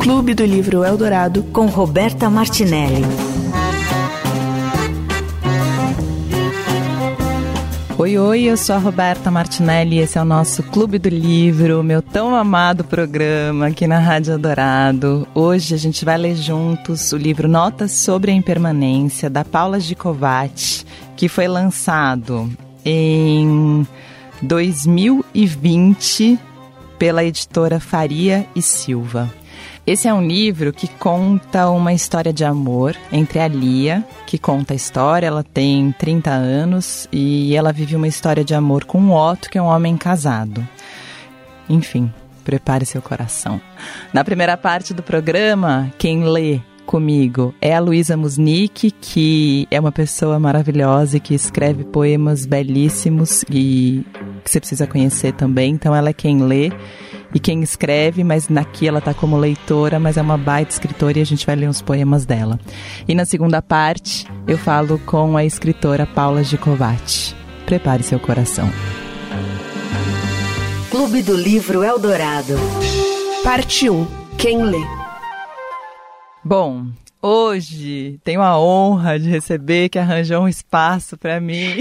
Clube do Livro Eldorado com Roberta Martinelli. Oi, oi, eu sou a Roberta Martinelli, esse é o nosso Clube do Livro, meu tão amado programa aqui na Rádio Eldorado. Hoje a gente vai ler juntos o livro Notas sobre a Impermanência, da Paula Gicovati, que foi lançado em 2020 pela editora Faria e Silva. Esse é um livro que conta uma história de amor entre a Lia, que conta a história, ela tem 30 anos e ela vive uma história de amor com o Otto, que é um homem casado. Enfim, prepare seu coração. Na primeira parte do programa, quem lê comigo é a Luísa Musnick, que é uma pessoa maravilhosa e que escreve poemas belíssimos e que você precisa conhecer também. Então ela é quem lê e quem escreve, mas naqui ela está como leitora, mas é uma baita escritora e a gente vai ler uns poemas dela. E na segunda parte, eu falo com a escritora Paula Gicovati. Prepare seu coração. Clube do Livro Eldorado. Parte 1. Quem lê? Bom, hoje tenho a honra de receber que arranjou um espaço para mim.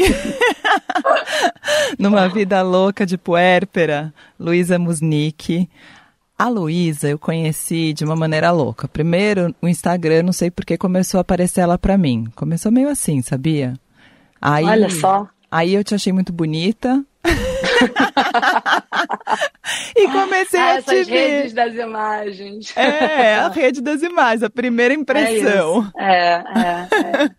Numa vida louca de puérpera, Luísa Musnick. A Luísa eu conheci de uma maneira louca. Primeiro, o Instagram, não sei por que começou a aparecer ela para mim. Começou meio assim, sabia? Aí, Olha só. Aí eu te achei muito bonita. e comecei ah, a te ver. redes das imagens. É, a rede das imagens, a primeira impressão. É, é, é, é.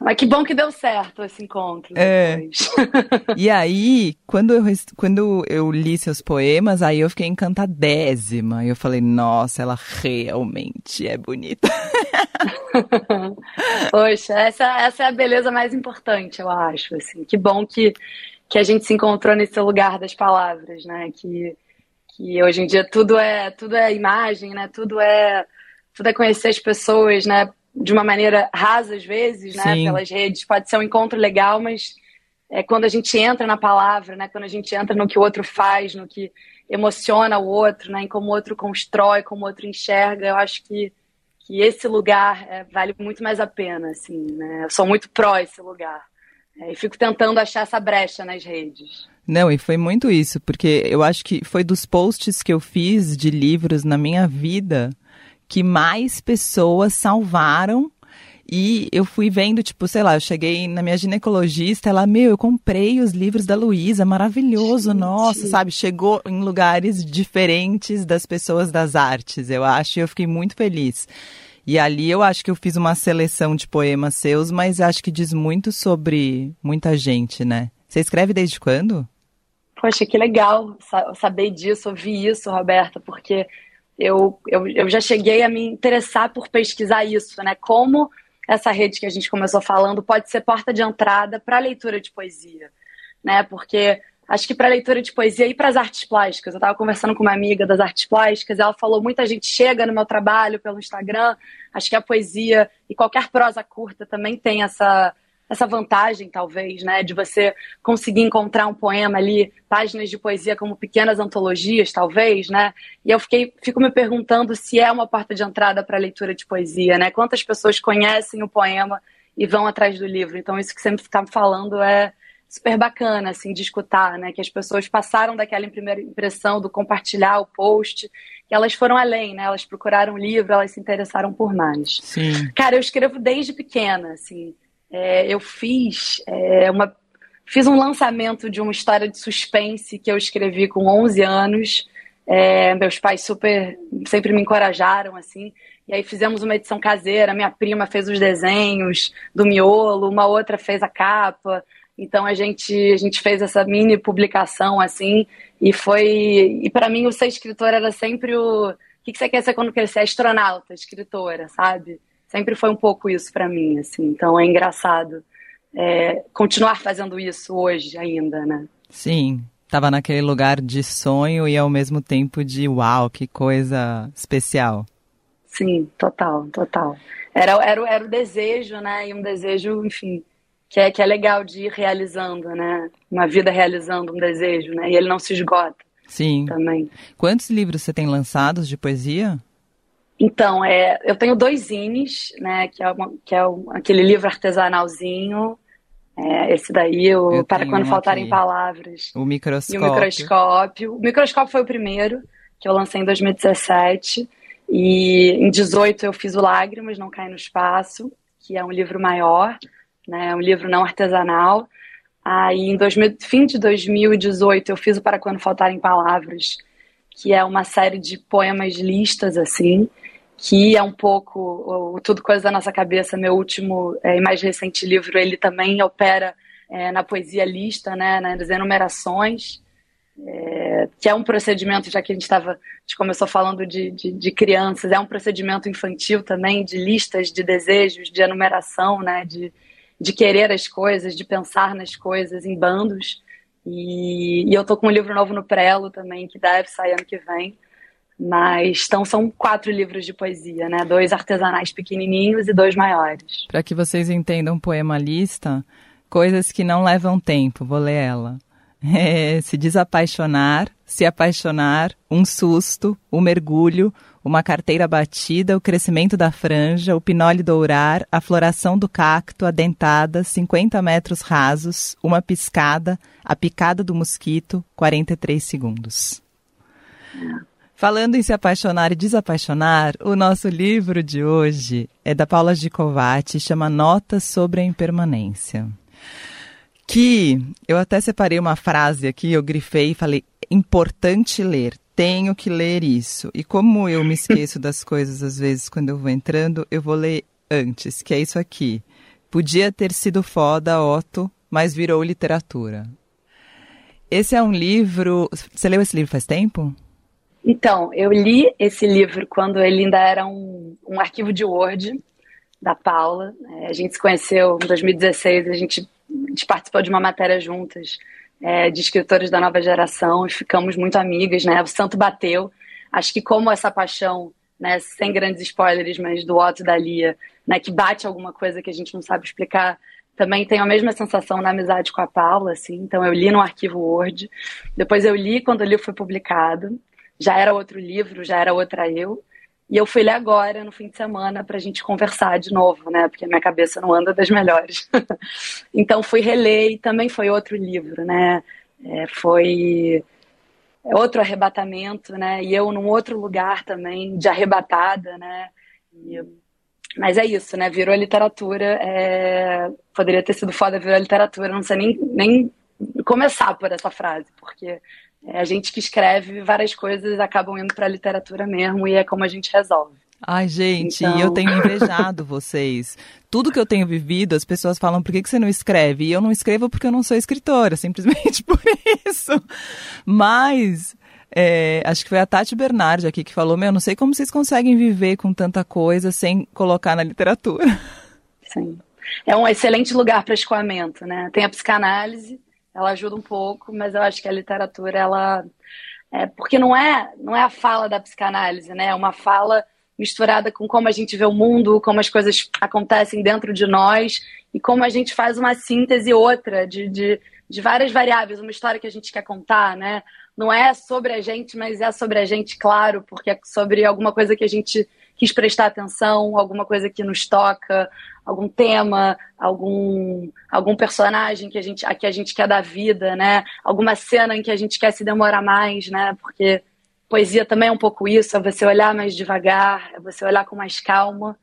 Mas que bom que deu certo esse encontro. É. e aí, quando eu, quando eu li seus poemas, aí eu fiquei encantadésima. E eu falei, nossa, ela realmente é bonita. Poxa, essa, essa é a beleza mais importante, eu acho. Assim. Que bom que, que a gente se encontrou nesse lugar das palavras, né? Que, que hoje em dia tudo é, tudo é imagem, né? Tudo é, tudo é conhecer as pessoas, né? de uma maneira rasa às vezes, né? Sim. Pelas redes. Pode ser um encontro legal, mas é quando a gente entra na palavra, né? Quando a gente entra no que o outro faz, no que emociona o outro, né? Em como o outro constrói, como o outro enxerga, eu acho que, que esse lugar é, vale muito mais a pena, assim, né? Eu sou muito pró esse lugar. É, e fico tentando achar essa brecha nas redes. Não, e foi muito isso, porque eu acho que foi dos posts que eu fiz de livros na minha vida que mais pessoas salvaram e eu fui vendo, tipo, sei lá, eu cheguei na minha ginecologista, ela, meu, eu comprei os livros da Luísa, maravilhoso, Gente. nossa, sabe? Chegou em lugares diferentes das pessoas das artes, eu acho, e eu fiquei muito feliz. E ali eu acho que eu fiz uma seleção de poemas seus, mas acho que diz muito sobre muita gente, né? Você escreve desde quando? Poxa, que legal saber disso, ouvir isso, Roberta, porque eu, eu, eu já cheguei a me interessar por pesquisar isso, né? Como essa rede que a gente começou falando pode ser porta de entrada para a leitura de poesia, né? Porque acho que para leitura de poesia e para as artes plásticas. Eu estava conversando com uma amiga das artes plásticas, ela falou: muita gente chega no meu trabalho pelo Instagram. Acho que a poesia e qualquer prosa curta também tem essa essa vantagem, talvez, né, de você conseguir encontrar um poema ali, páginas de poesia como pequenas antologias, talvez, né? E eu fiquei, fico me perguntando se é uma porta de entrada para a leitura de poesia, né? Quantas pessoas conhecem o poema e vão atrás do livro? Então, isso que você está falando é super bacana, assim, de escutar, né? Que as pessoas passaram daquela primeira impressão do compartilhar o post, que elas foram além, né? Elas procuraram o livro, elas se interessaram por mais. Sim. Cara, eu escrevo desde pequena, assim é, eu fiz é, uma fiz um lançamento de uma história de suspense que eu escrevi com 11 anos. É, meus pais super sempre me encorajaram assim. E aí fizemos uma edição caseira. Minha prima fez os desenhos do miolo, uma outra fez a capa. Então a gente a gente fez essa mini publicação assim e foi e para mim o ser escritora era sempre o, o que, que você quer ser quando crescer? Astronauta, escritora, sabe? Sempre foi um pouco isso para mim, assim. Então é engraçado é, continuar fazendo isso hoje ainda, né? Sim, estava naquele lugar de sonho e ao mesmo tempo de uau, que coisa especial. Sim, total, total. Era, era, era o desejo, né? E um desejo, enfim, que é, que é legal de ir realizando, né? Uma vida realizando um desejo, né? E ele não se esgota. Sim. Também. Quantos livros você tem lançados de poesia? Então, é, eu tenho dois zines, né, que é, uma, que é um, aquele livro artesanalzinho, é, esse daí, o Eu Para Quando Faltarem aqui. Palavras. O microscópio. E o microscópio. O microscópio foi o primeiro, que eu lancei em 2017. E em 18 eu fiz o Lágrimas, Não Cai no Espaço, que é um livro maior, né? um livro não artesanal. Aí em 2000, fim de 2018 eu fiz o Para Quando Faltarem Palavras, que é uma série de poemas listas, assim, que é um pouco o Tudo Coisa da Nossa Cabeça, meu último é, e mais recente livro, ele também opera é, na poesia lista, né, nas enumerações, é, que é um procedimento, já que a gente estava, a gente começou falando de, de, de, crianças, é um procedimento infantil também, de listas de desejos, de enumeração, né, de, de querer as coisas, de pensar nas coisas em bandos. E, e eu tô com um livro novo no Prelo também, que deve sair ano que vem. Mas então são quatro livros de poesia, né? Dois artesanais pequenininhos e dois maiores. Para que vocês entendam poema lista, coisas que não levam tempo, vou ler ela. É, se desapaixonar, se apaixonar, um susto, um mergulho, uma carteira batida, o crescimento da franja, o pinole dourar, a floração do cacto, a dentada, 50 metros rasos, uma piscada, a picada do mosquito, 43 segundos. Falando em se apaixonar e desapaixonar, o nosso livro de hoje é da Paula Gicovati, chama Notas sobre a Impermanência. Que eu até separei uma frase aqui, eu grifei e falei: importante ler, tenho que ler isso. E como eu me esqueço das coisas às vezes quando eu vou entrando, eu vou ler antes, que é isso aqui. Podia ter sido foda, Otto, mas virou literatura. Esse é um livro. Você leu esse livro faz tempo? Então, eu li esse livro quando ele ainda era um, um arquivo de Word da Paula. É, a gente se conheceu em 2016, a gente, a gente participou de uma matéria juntas é, de escritores da nova geração e ficamos muito amigas, né? O santo bateu. Acho que como essa paixão, né, sem grandes spoilers, mas do Otto e da Lia, né, que bate alguma coisa que a gente não sabe explicar, também tenho a mesma sensação na amizade com a Paula, assim. Então eu li no arquivo Word, depois eu li quando o livro foi publicado já era outro livro, já era outra eu. E eu fui ler agora, no fim de semana, para a gente conversar de novo, né? Porque minha cabeça não anda das melhores. então fui reler e também foi outro livro, né? É, foi outro arrebatamento, né? E eu num outro lugar também, de arrebatada, né? E, mas é isso, né? Virou literatura. É... Poderia ter sido foda, virou literatura. Não sei nem, nem começar por essa frase, porque a gente que escreve várias coisas acabam indo para a literatura mesmo e é como a gente resolve. Ai, gente, então... eu tenho invejado vocês. Tudo que eu tenho vivido, as pessoas falam, por que, que você não escreve? E eu não escrevo porque eu não sou escritora, simplesmente por isso. Mas, é, acho que foi a Tati Bernardi aqui que falou, meu, não sei como vocês conseguem viver com tanta coisa sem colocar na literatura. Sim. É um excelente lugar para escoamento, né? Tem a psicanálise, ela ajuda um pouco, mas eu acho que a literatura, ela. É, porque não é, não é a fala da psicanálise, né? É uma fala misturada com como a gente vê o mundo, como as coisas acontecem dentro de nós e como a gente faz uma síntese outra de, de, de várias variáveis, uma história que a gente quer contar, né? Não é sobre a gente, mas é sobre a gente, claro, porque é sobre alguma coisa que a gente quis prestar atenção, alguma coisa que nos toca, algum tema, algum, algum personagem que a gente, a que a gente quer dar vida, né? Alguma cena em que a gente quer se demorar mais, né? Porque poesia também é um pouco isso, é você olhar mais devagar, é você olhar com mais calma.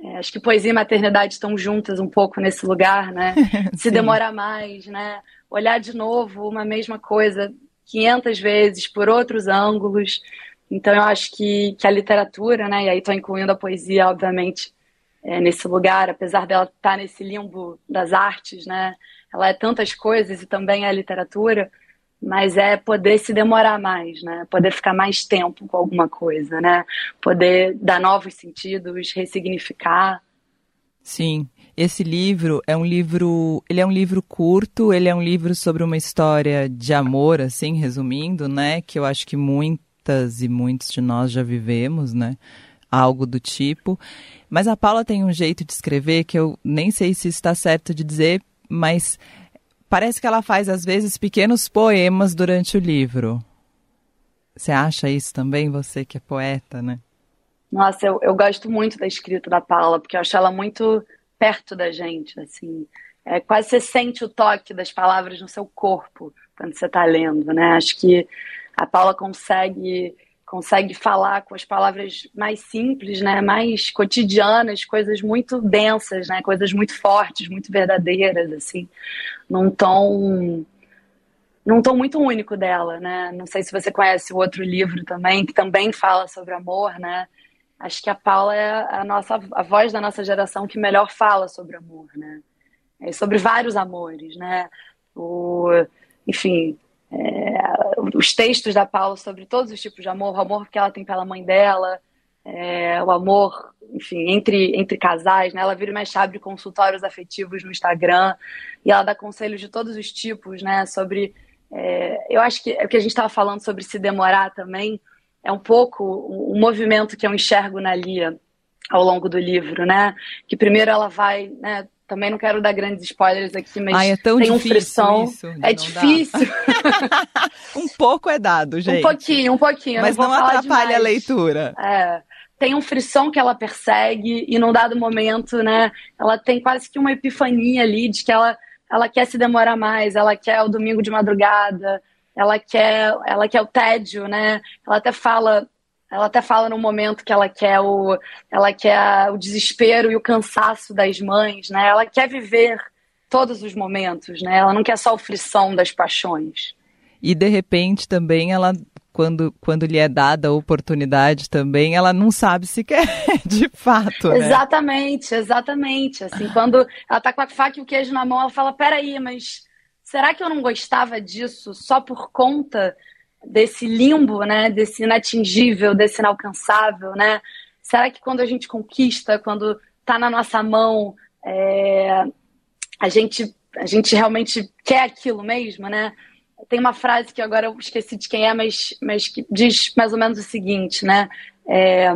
É, acho que poesia e maternidade estão juntas um pouco nesse lugar, né? se demorar mais, né? Olhar de novo uma mesma coisa 500 vezes por outros ângulos. Então eu acho que, que a literatura, né? E aí estou incluindo a poesia, obviamente, é, nesse lugar, apesar dela estar tá nesse limbo das artes, né? Ela é tantas coisas e também é literatura, mas é poder se demorar mais, né? Poder ficar mais tempo com alguma coisa, né? Poder dar novos sentidos, ressignificar. Sim, esse livro é um livro, ele é um livro curto, ele é um livro sobre uma história de amor, assim, resumindo, né? Que eu acho que muitas e muitos de nós já vivemos, né? Algo do tipo. Mas a Paula tem um jeito de escrever que eu nem sei se está certo de dizer, mas parece que ela faz às vezes pequenos poemas durante o livro. Você acha isso também, você que é poeta, né? Nossa, eu, eu gosto muito da escrita da Paula, porque eu acho ela muito perto da gente, assim. É, quase você sente o toque das palavras no seu corpo quando você está lendo, né? Acho que a Paula consegue consegue falar com as palavras mais simples, né, mais cotidianas, coisas muito densas, né, coisas muito fortes, muito verdadeiras, assim, num tom num tom muito único dela, né? Não sei se você conhece o outro livro também que também fala sobre amor, né? Acho que a Paula é a nossa a voz da nossa geração que melhor fala sobre amor, né? É sobre vários amores, né? O, enfim, é, os textos da Paula sobre todos os tipos de amor, o amor que ela tem pela mãe dela, é, o amor, enfim, entre, entre casais, né? Ela vira mais abre consultórios afetivos no Instagram e ela dá conselhos de todos os tipos, né? Sobre, é, eu acho que é o que a gente estava falando sobre se demorar também é um pouco o um movimento que eu enxergo na Lia ao longo do livro, né? Que primeiro ela vai, né, também não quero dar grandes spoilers aqui, mas Ai, é tão tem um frição. Isso, é difícil. um pouco é dado, gente. Um pouquinho, um pouquinho. Mas não, não atrapalha demais. a leitura. É. Tem um frisson que ela persegue e num dado momento, né, ela tem quase que uma epifania ali de que ela, ela quer se demorar mais, ela quer o domingo de madrugada, ela quer, ela quer o tédio, né? Ela até fala ela até fala no momento que ela quer o, ela quer o desespero e o cansaço das mães, né? Ela quer viver todos os momentos, né? Ela não quer só o frição das paixões. E de repente também ela quando, quando lhe é dada a oportunidade também, ela não sabe se quer de fato. Né? Exatamente, exatamente. Assim, quando ela tá com a faca e o queijo na mão, ela fala: peraí, mas será que eu não gostava disso só por conta desse limbo, né, desse inatingível, desse inalcançável, né? Será que quando a gente conquista, quando está na nossa mão, é, a gente a gente realmente quer aquilo mesmo, né? Tem uma frase que agora eu esqueci de quem é, mas, mas que diz mais ou menos o seguinte, né? É,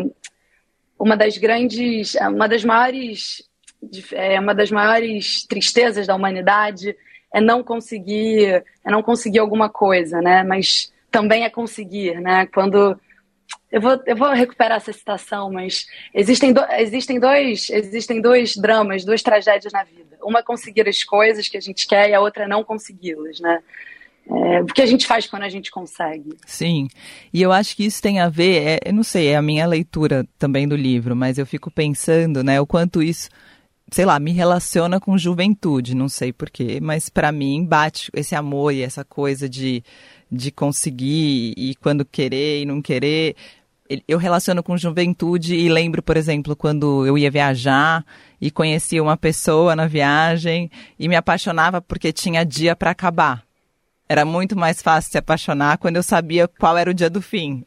uma das grandes, uma das maiores, é, uma das maiores tristezas da humanidade é não conseguir, é não conseguir alguma coisa, né? Mas também é conseguir, né? Quando eu vou, eu vou recuperar essa citação, mas existem, do, existem, dois, existem dois dramas, duas tragédias na vida. Uma é conseguir as coisas que a gente quer e a outra é não consegui-las, né? É, o que a gente faz quando a gente consegue. Sim, e eu acho que isso tem a ver, é, eu não sei, é a minha leitura também do livro, mas eu fico pensando, né, o quanto isso, sei lá, me relaciona com juventude, não sei porquê, mas para mim bate esse amor e essa coisa de de conseguir e quando querer e não querer. Eu relaciono com juventude e lembro, por exemplo, quando eu ia viajar e conhecia uma pessoa na viagem e me apaixonava porque tinha dia para acabar. Era muito mais fácil se apaixonar quando eu sabia qual era o dia do fim.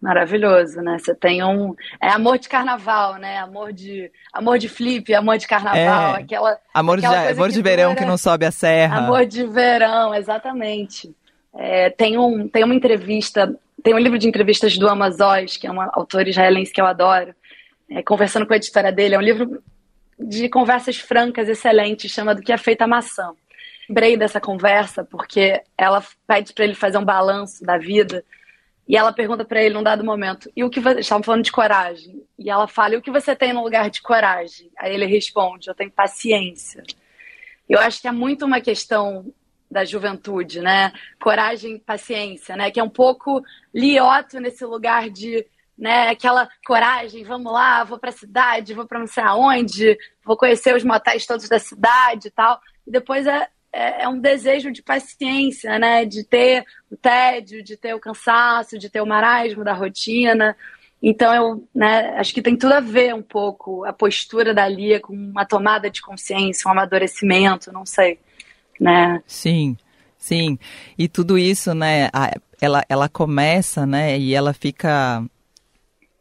Maravilhoso, né? Você tem um. É amor de carnaval, né? Amor de. Amor de flip, amor de carnaval. É. Aquela. Amor aquela de, amor de verão dura... que não sobe a serra. Amor de verão, exatamente. É, tem, um, tem uma entrevista, tem um livro de entrevistas do Amazonas, que é um autor israelense que eu adoro, é, conversando com a editora dele. É um livro de conversas francas, excelentes, chama Do que é feita a maçã. Lembrei dessa conversa porque ela pede para ele fazer um balanço da vida e ela pergunta para ele num dado momento: e o que você. Estavam falando de coragem. E ela fala: e o que você tem no lugar de coragem? Aí ele responde: eu tenho paciência. Eu acho que é muito uma questão da juventude, né? Coragem paciência, né? Que é um pouco lioto nesse lugar de, né? Aquela coragem, vamos lá, vou para a cidade, vou para não sei aonde, vou conhecer os motéis todos da cidade e tal. E depois é, é, é, um desejo de paciência, né? De ter o tédio, de ter o cansaço, de ter o marasmo da rotina. Então eu né, acho que tem tudo a ver um pouco a postura da Lia com uma tomada de consciência, um amadurecimento, não sei né? Sim, sim. E tudo isso, né? Ela, ela começa, né? E ela fica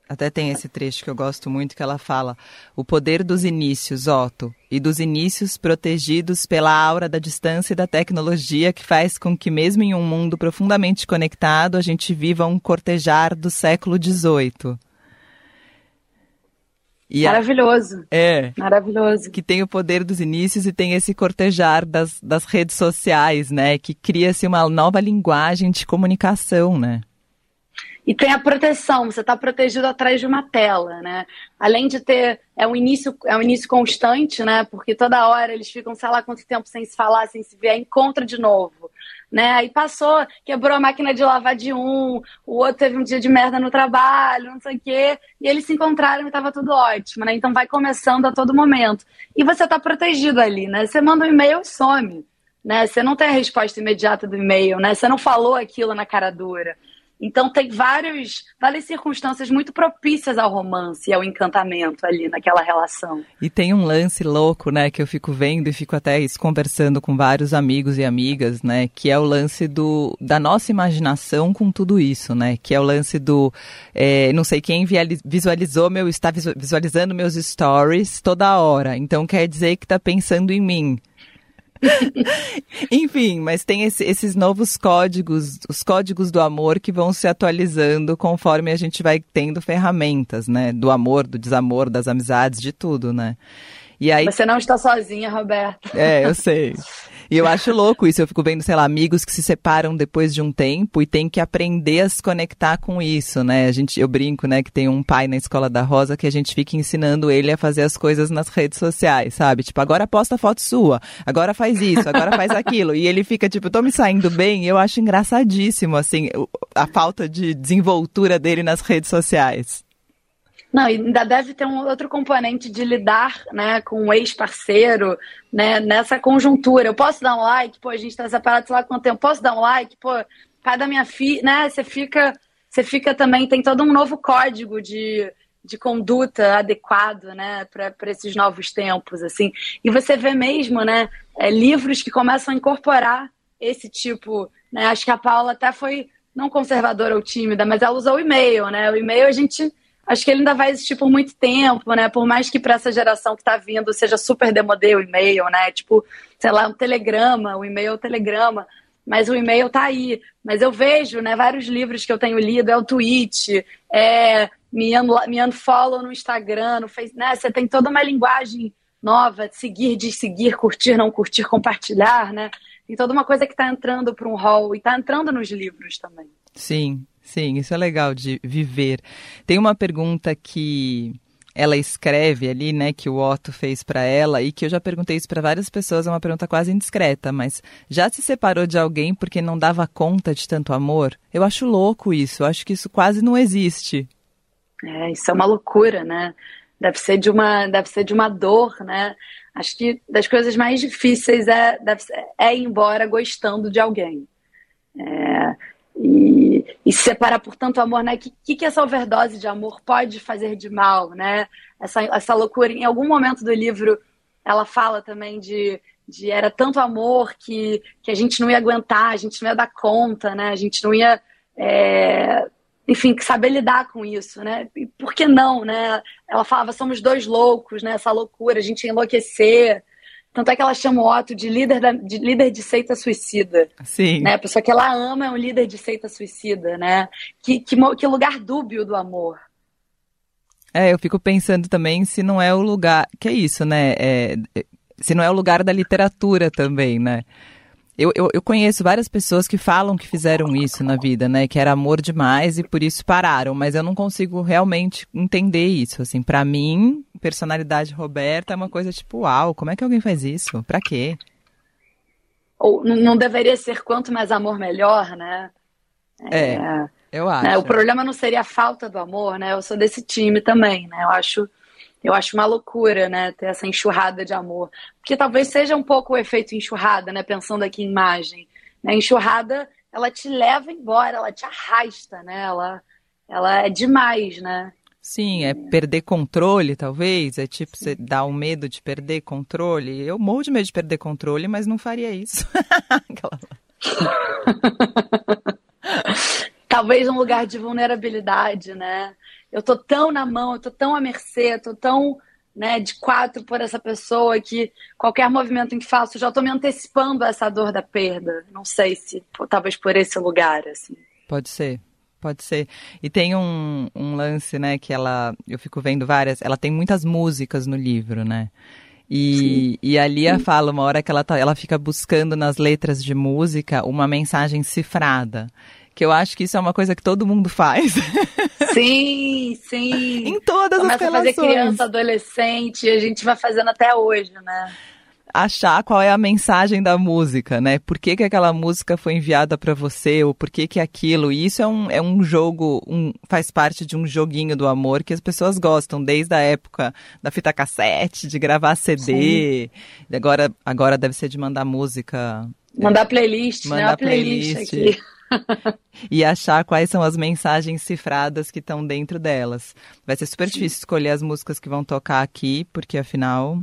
até tem esse trecho que eu gosto muito que ela fala: o poder dos inícios, Otto, e dos inícios protegidos pela aura da distância e da tecnologia que faz com que, mesmo em um mundo profundamente conectado, a gente viva um cortejar do século XVIII. E Maravilhoso. É. Maravilhoso. Que tem o poder dos inícios e tem esse cortejar das, das redes sociais, né? Que cria-se uma nova linguagem de comunicação, né? E tem a proteção, você está protegido atrás de uma tela, né? Além de ter. É um início, é um início constante, né? Porque toda hora eles ficam, sei lá quanto tempo sem se falar, sem se ver, encontra de novo. Né? Aí passou, quebrou a máquina de lavar de um, o outro teve um dia de merda no trabalho, não sei o quê, e eles se encontraram e estava tudo ótimo, né? Então vai começando a todo momento. E você está protegido ali, né? Você manda um e-mail e some. Né? Você não tem a resposta imediata do e-mail, né? Você não falou aquilo na cara dura. Então tem vários, várias circunstâncias muito propícias ao romance e ao encantamento ali naquela relação. E tem um lance louco, né, que eu fico vendo e fico até conversando com vários amigos e amigas, né, que é o lance do, da nossa imaginação com tudo isso, né, que é o lance do, é, não sei quem visualizou meu, está visualizando meus stories toda hora, então quer dizer que está pensando em mim. Enfim, mas tem esse, esses novos códigos, os códigos do amor que vão se atualizando conforme a gente vai tendo ferramentas, né? Do amor, do desamor, das amizades, de tudo, né? E aí... Você não está sozinha, Roberta. É, eu sei. E eu acho louco isso. Eu fico vendo, sei lá, amigos que se separam depois de um tempo e tem que aprender a se conectar com isso, né? A gente, eu brinco, né, que tem um pai na escola da Rosa que a gente fica ensinando ele a fazer as coisas nas redes sociais, sabe? Tipo, agora posta foto sua, agora faz isso, agora faz aquilo. E ele fica, tipo, tô me saindo bem. E eu acho engraçadíssimo, assim, a falta de desenvoltura dele nas redes sociais. Não, ainda deve ter um outro componente de lidar né, com um ex-parceiro né, nessa conjuntura. Eu posso dar um like, pô, a gente está separado sei lá quanto tempo, posso dar um like, pô, pai da minha filha, né? Você fica, você fica também, tem todo um novo código de, de conduta adequado, né, para esses novos tempos, assim. E você vê mesmo, né, é, livros que começam a incorporar esse tipo, né? Acho que a Paula até foi não conservadora ou tímida, mas ela usou o e-mail, né? O e-mail a gente acho que ele ainda vai existir por muito tempo, né? Por mais que para essa geração que está vindo seja super demodê o e-mail, né? Tipo, sei lá, um telegrama, o e-mail é o telegrama, mas o e-mail tá aí. Mas eu vejo, né, vários livros que eu tenho lido, é o tweet, é me, me unfollow no Instagram, no Facebook, né? Você tem toda uma linguagem nova, seguir, de seguir, curtir, não curtir, compartilhar, né? Tem toda uma coisa que está entrando para um hall e está entrando nos livros também. Sim, Sim, isso é legal de viver. Tem uma pergunta que ela escreve ali, né, que o Otto fez para ela e que eu já perguntei isso para várias pessoas, é uma pergunta quase indiscreta, mas já se separou de alguém porque não dava conta de tanto amor? Eu acho louco isso, eu acho que isso quase não existe. É, isso é uma loucura, né? Deve ser de uma, deve ser de uma dor, né? Acho que das coisas mais difíceis é, deve ser, é ir embora gostando de alguém. É, e, e se separar por tanto amor, né? O que, que essa overdose de amor pode fazer de mal, né? Essa, essa loucura. Em algum momento do livro, ela fala também de, de era tanto amor que, que a gente não ia aguentar, a gente não ia dar conta, né? A gente não ia, é, enfim, saber lidar com isso, né? E por que não, né? Ela falava, somos dois loucos, né? Essa loucura, a gente ia enlouquecer. Tanto é que ela chama o Otto de líder, da, de líder de seita suicida. Sim. Né? A pessoa que ela ama é um líder de seita suicida, né? Que, que, que lugar dúbio do amor. É, eu fico pensando também se não é o lugar. Que é isso, né? É, se não é o lugar da literatura também, né? Eu, eu, eu, conheço várias pessoas que falam que fizeram isso na vida, né? Que era amor demais e por isso pararam, mas eu não consigo realmente entender isso. Assim, para mim, personalidade Roberta é uma coisa tipo, uau, como é que alguém faz isso? Pra quê? Ou não deveria ser quanto mais amor, melhor, né? É, é eu acho. Né? O problema não seria a falta do amor, né? Eu sou desse time também, né? Eu acho eu acho uma loucura, né, ter essa enxurrada de amor. Porque talvez seja um pouco o efeito enxurrada, né, pensando aqui em imagem. Né? Enxurrada, ela te leva embora, ela te arrasta, né, ela, ela é demais, né. Sim, é perder controle, talvez. É tipo, você dá um medo de perder controle. Eu morro de medo de perder controle, mas não faria isso. talvez um lugar de vulnerabilidade, né? Eu tô tão na mão, eu tô tão à mercê, eu tô tão né, de quatro por essa pessoa que qualquer movimento em que faço, eu já tô me antecipando a essa dor da perda. Não sei se talvez por esse lugar, assim. Pode ser. Pode ser. E tem um, um lance, né, que ela. Eu fico vendo várias. Ela tem muitas músicas no livro, né? E, e a Lia Sim. fala uma hora que ela, tá, ela fica buscando nas letras de música uma mensagem cifrada. Que eu acho que isso é uma coisa que todo mundo faz. Sim, sim. em todas Começa as relações. a fazer criança, adolescente, e a gente vai fazendo até hoje, né? achar qual é a mensagem da música, né? Por que, que aquela música foi enviada para você, ou por que, que aquilo. E isso é um, é um jogo, um, faz parte de um joguinho do amor que as pessoas gostam, desde a época da fita cassete, de gravar CD. Agora, agora deve ser de mandar música. Mandar playlist, mandar né? Uma playlist, playlist. aqui. e achar quais são as mensagens cifradas que estão dentro delas. Vai ser super difícil escolher as músicas que vão tocar aqui, porque afinal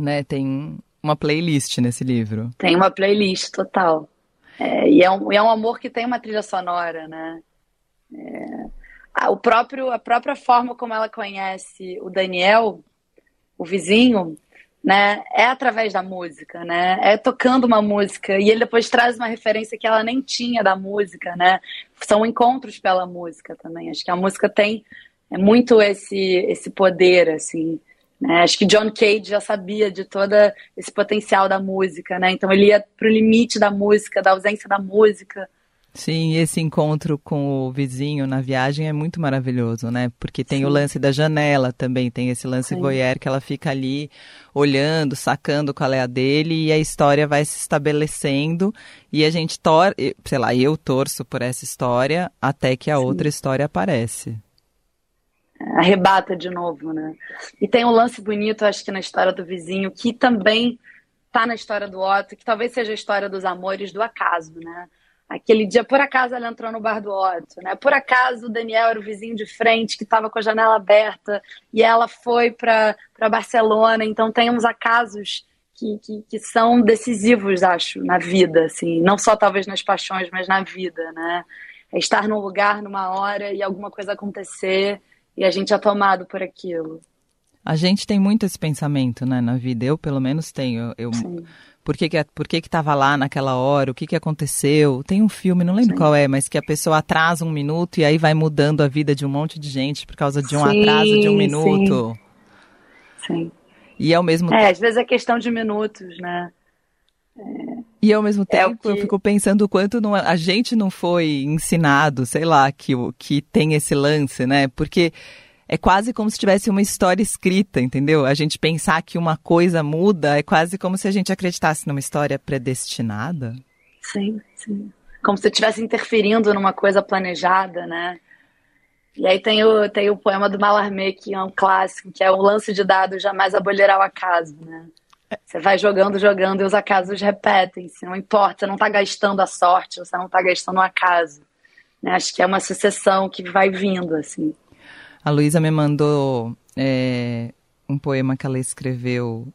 né? Tem uma playlist nesse livro. Tem uma playlist total. É, e, é um, e é um amor que tem uma trilha sonora, né? É, o próprio, a própria forma como ela conhece o Daniel, o vizinho, né? É através da música, né? É tocando uma música e ele depois traz uma referência que ela nem tinha da música, né? São encontros pela música também. Acho que a música tem é muito esse esse poder, assim. Né? Acho que John Cage já sabia de todo esse potencial da música, né? Então ele ia para o limite da música, da ausência da música. Sim, esse encontro com o vizinho na viagem é muito maravilhoso, né? Porque tem Sim. o lance da janela também, tem esse lance Sim. voyeur que ela fica ali olhando, sacando qual é a dele e a história vai se estabelecendo e a gente tor, sei lá, eu torço por essa história até que a Sim. outra história aparece arrebata de novo, né? E tem um lance bonito, acho que na história do vizinho, que também tá na história do Otto, que talvez seja a história dos amores do acaso, né? Aquele dia, por acaso, ela entrou no bar do Otto, né? Por acaso, o Daniel era o vizinho de frente que estava com a janela aberta e ela foi para Barcelona. Então, tem uns acasos que, que, que, são decisivos, acho, na vida, assim. Não só, talvez, nas paixões, mas na vida, né? É estar num lugar, numa hora e alguma coisa acontecer e a gente é tomado por aquilo. A gente tem muito esse pensamento, né, na vida. Eu, pelo menos, tenho. Eu, por que que, por que que tava lá naquela hora? O que que aconteceu? Tem um filme, não lembro Sim. qual é, mas que a pessoa atrasa um minuto e aí vai mudando a vida de um monte de gente por causa de um sim, atraso de um minuto. Sim. sim. E ao mesmo tempo. É, às vezes é questão de minutos, né? É... E ao mesmo tempo é que... eu fico pensando o quanto não, a gente não foi ensinado, sei lá, que, que tem esse lance, né? Porque é quase como se tivesse uma história escrita, entendeu? A gente pensar que uma coisa muda é quase como se a gente acreditasse numa história predestinada. Sim, sim. Como se estivesse interferindo numa coisa planejada, né? E aí tem o, tem o poema do Mallarmé, que é um clássico, que é o lance de dados jamais abolirá o acaso, né? Você vai jogando, jogando e os acasos repetem-se. Não importa, você não está gastando a sorte, você não está gastando o acaso. Né? Acho que é uma sucessão que vai vindo, assim. A Luísa me mandou é, um poema que ela escreveu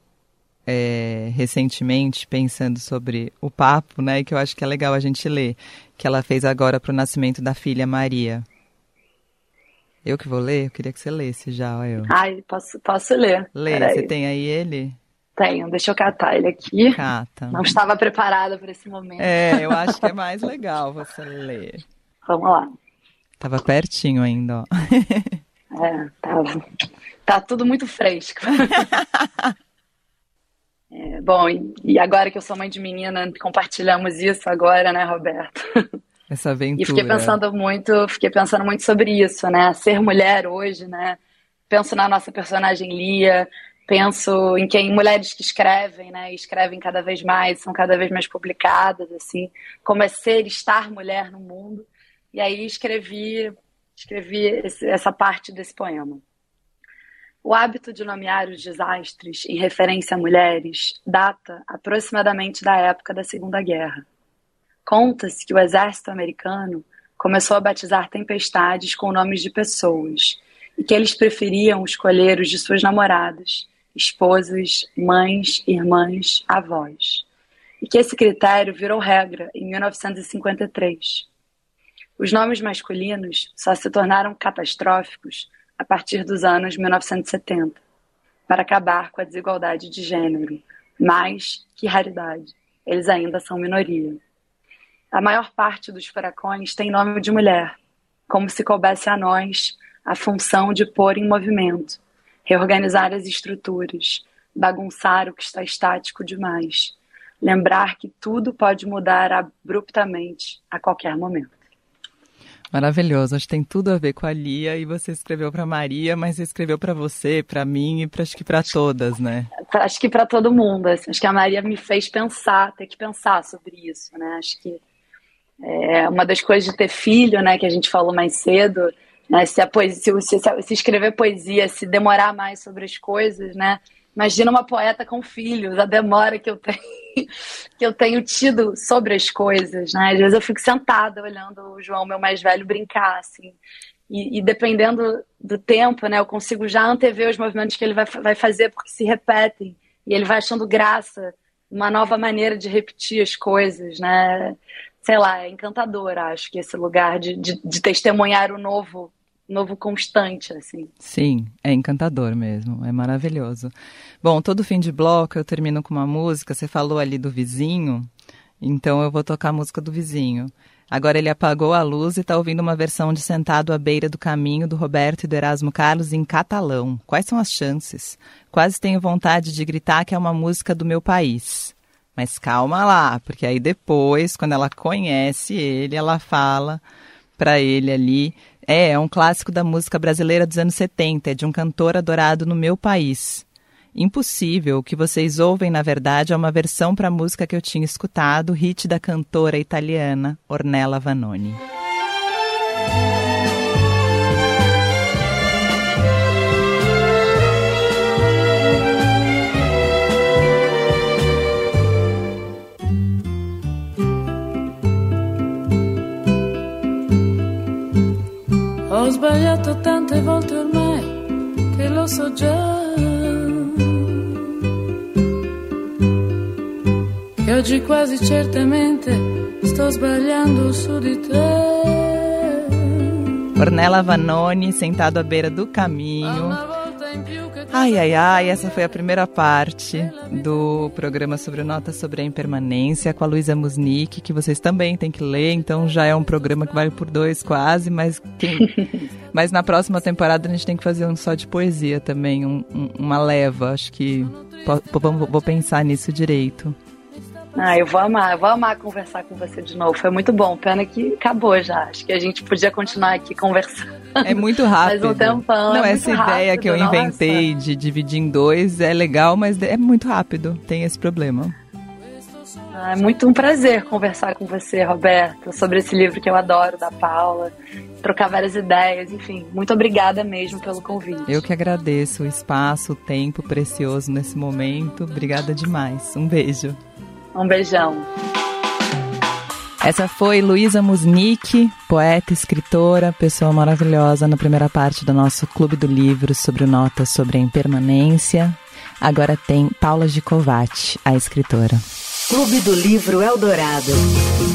é, recentemente, pensando sobre o papo, né? Que eu acho que é legal a gente ler. Que ela fez agora para o nascimento da filha Maria. Eu que vou ler? Eu queria que você lesse já, eu. Ai, posso, posso ler. Lê, você tem aí ele? Tenho, deixa eu catar ele aqui. Cata. Não estava preparada para esse momento. É, eu acho que é mais legal você ler. Vamos lá. Tava pertinho ainda, ó. É, tava. Tá tudo muito fresco. É, bom, e agora que eu sou mãe de menina, compartilhamos isso agora, né, Roberto? Essa aventura. E fiquei pensando muito, fiquei pensando muito sobre isso, né? Ser mulher hoje, né? Penso na nossa personagem Lia, penso em quem mulheres que escrevem, né, escrevem cada vez mais, são cada vez mais publicadas, assim, como é ser estar mulher no mundo. E aí escrevi, escrevi esse, essa parte desse poema. O hábito de nomear os desastres em referência a mulheres data aproximadamente da época da Segunda Guerra. Conta-se que o exército americano começou a batizar tempestades com nomes de pessoas e que eles preferiam escolher os de suas namoradas, esposas, mães, irmãs, avós. E que esse critério virou regra em 1953. Os nomes masculinos só se tornaram catastróficos a partir dos anos 1970, para acabar com a desigualdade de gênero, mas, que raridade, eles ainda são minoria. A maior parte dos furacões tem nome de mulher, como se coubesse a nós a função de pôr em movimento, reorganizar as estruturas, bagunçar o que está estático demais, lembrar que tudo pode mudar abruptamente a qualquer momento. Maravilhoso, acho que tem tudo a ver com a Lia e você escreveu para Maria, mas escreveu para você, para mim e para acho que para todas, né? Acho que para todo mundo. Assim, acho que a Maria me fez pensar, ter que pensar sobre isso, né? Acho que é uma das coisas de ter filho, né, que a gente falou mais cedo, né? Se, poesia, se, se, se escrever poesia, se demorar mais sobre as coisas, né? Imagina uma poeta com filhos, a demora que eu tenho, que eu tenho tido sobre as coisas, né? Às vezes eu fico sentada olhando o João, meu mais velho, brincar, assim. E, e, dependendo do tempo, né, eu consigo já antever os movimentos que ele vai, vai fazer, porque se repetem. E ele vai achando graça, uma nova maneira de repetir as coisas, né? Sei lá, é encantador, acho que esse lugar de, de, de testemunhar o novo novo constante, assim. Sim, é encantador mesmo, é maravilhoso. Bom, todo fim de bloco eu termino com uma música, você falou ali do vizinho, então eu vou tocar a música do vizinho. Agora ele apagou a luz e está ouvindo uma versão de Sentado à Beira do Caminho do Roberto e do Erasmo Carlos em catalão. Quais são as chances? Quase tenho vontade de gritar que é uma música do meu país. Mas calma lá, porque aí depois, quando ela conhece ele, ela fala para ele ali é, é um clássico da música brasileira dos anos 70, é de um cantor adorado no meu país. Impossível, o que vocês ouvem, na verdade, é uma versão para a música que eu tinha escutado, hit da cantora italiana Ornella Vanoni. Ho sbagliato tante volte ormai che lo so già. Che oggi quasi certamente sto sbagliando su di te. Ornella Vanoni sentado à beira do caminho Ai, ai, ai, essa foi a primeira parte do programa sobre Nota sobre a Impermanência com a Luísa Musnick, que vocês também têm que ler, então já é um programa que vale por dois quase, mas mas na próxima temporada a gente tem que fazer um só de poesia também, um, um, uma leva, acho que vou, vou pensar nisso direito. Ah, eu vou amar, eu vou amar conversar com você de novo. Foi muito bom. Pena que acabou já. Acho que a gente podia continuar aqui conversando. É muito rápido. Mais um tempão. Não, é essa ideia rápido, que eu inventei nossa. de dividir em dois é legal, mas é muito rápido. Tem esse problema. Ah, é muito um prazer conversar com você, Roberto, sobre esse livro que eu adoro, da Paula, trocar várias ideias, enfim. Muito obrigada mesmo pelo convite. Eu que agradeço o espaço, o tempo precioso nesse momento. Obrigada demais. Um beijo. Um beijão. Essa foi Luísa Musnick, poeta, escritora, pessoa maravilhosa na primeira parte do nosso Clube do Livro sobre notas sobre a impermanência. Agora tem Paula Gicovati, a escritora. Clube do Livro Eldorado.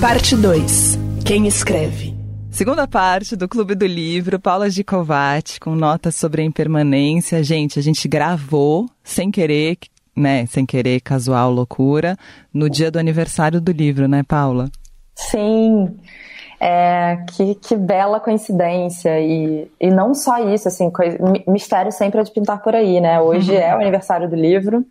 Parte 2. Quem escreve? Segunda parte do Clube do Livro, Paula Gicovati, com notas sobre a impermanência. Gente, a gente gravou sem querer, né, sem querer, casual, loucura, no dia do aniversário do livro, né, Paula? Sim, é, que, que bela coincidência. E, e não só isso, assim, coisa, mistério sempre é de pintar por aí, né? Hoje é o aniversário do livro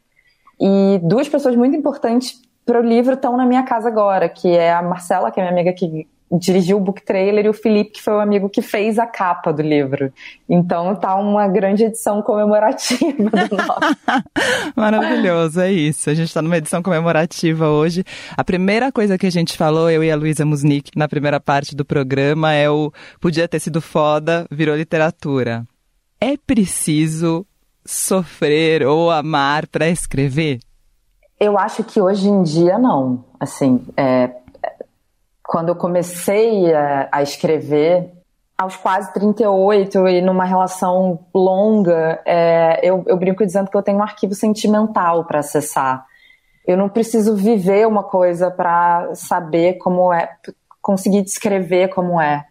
e duas pessoas muito importantes para o livro estão na minha casa agora, que é a Marcela, que é minha amiga que dirigiu o book trailer e o Felipe, que foi o amigo que fez a capa do livro. Então tá uma grande edição comemorativa do nosso. Maravilhoso, é isso. A gente está numa edição comemorativa hoje. A primeira coisa que a gente falou, eu e a Luísa Musnick, na primeira parte do programa, é o podia ter sido foda, virou literatura. É preciso sofrer ou amar para escrever? Eu acho que hoje em dia não. Assim, é, quando eu comecei a, a, escrever, aos quase 38 e numa relação longa, é, eu, eu, brinco dizendo que eu tenho um arquivo sentimental para acessar. Eu não preciso viver uma coisa para saber como é, conseguir descrever como é.